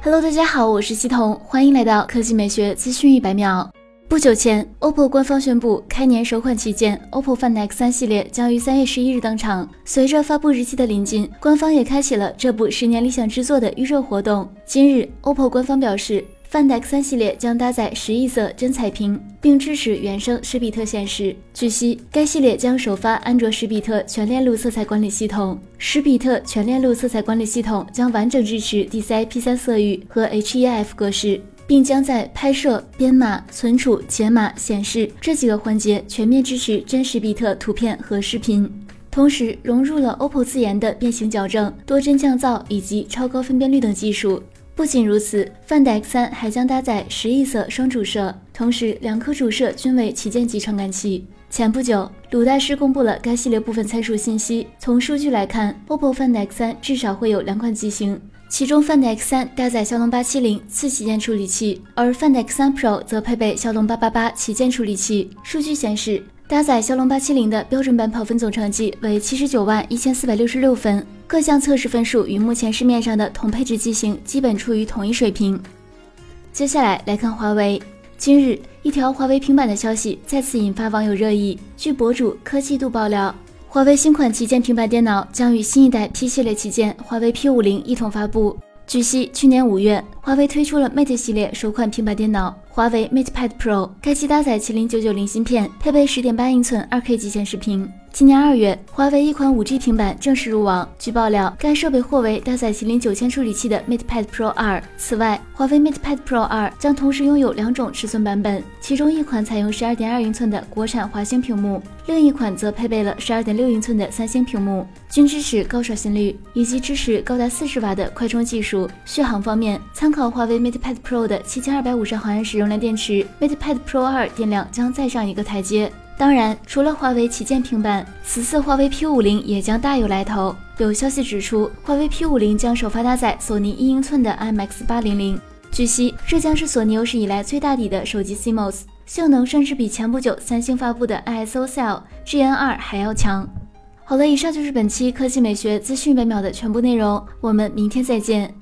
Hello，大家好，我是西彤，欢迎来到科技美学资讯一百秒。不久前，OPPO 官方宣布，开年首款旗舰 OPPO Find X3 系列将于三月十一日登场。随着发布日期的临近，官方也开启了这部十年理想之作的预热活动。今日，OPPO 官方表示。Find X3 系列将搭载十亿色真彩屏，并支持原生十比特显示。据悉，该系列将首发安卓十比特全链路色彩管理系统。十比特全链路色彩管理系统将完整支持 DCI-P3 色域和 HEIF 格式，并将在拍摄、编码、存储、解码、显示这几个环节全面支持真实比特图片和视频。同时，融入了 OPPO 自研的变形矫正、多帧降噪以及超高分辨率等技术。不仅如此，Find X3 还将搭载十亿色双主摄，同时两颗主摄均为旗舰级传感器。前不久，鲁大师公布了该系列部分参数信息。从数据来看，OPPO Find X3 至少会有两款机型，其中 Find X3 搭载骁龙八七零次旗舰处理器，而 Find X3 Pro 则配备骁龙八八八旗舰处理器。数据显示，搭载骁龙八七零的标准版跑分总成绩为七十九万一千四百六十六分。各项测试分数与目前市面上的同配置机型基本处于同一水平。接下来来看华为。今日，一条华为平板的消息再次引发网友热议。据博主科技度爆料，华为新款旗舰平板电脑将与新一代 P 系列旗舰华为 P 五零一同发布。据悉，去年五月，华为推出了 Mate 系列首款平板电脑华为 MatePad Pro，该机搭载麒麟九九零芯片，配备十点八英寸二 K 级显示屏。今年二月，华为一款 5G 平板正式入网。据爆料，该设备或为搭载麒麟九千处理器的 MatePad Pro 2。此外，华为 MatePad Pro 2将同时拥有两种尺寸版本，其中一款采用12.2英寸的国产华星屏幕，另一款则配备了12.6英寸的三星屏幕，均支持高刷新率以及支持高达40瓦的快充技术。续航方面，参考华为 MatePad Pro 的7250毫安时容量电池，MatePad Pro 2电量将再上一个台阶。当然，除了华为旗舰平板，此次华为 P 五零也将大有来头。有消息指出，华为 P 五零将首发搭载索尼一英寸的 IMX 八零零。据悉，这将是索尼有史以来最大底的手机 CMOS，性能甚至比前不久三星发布的 ISOCELL GN 二还要强。好了，以上就是本期科技美学资讯百秒的全部内容，我们明天再见。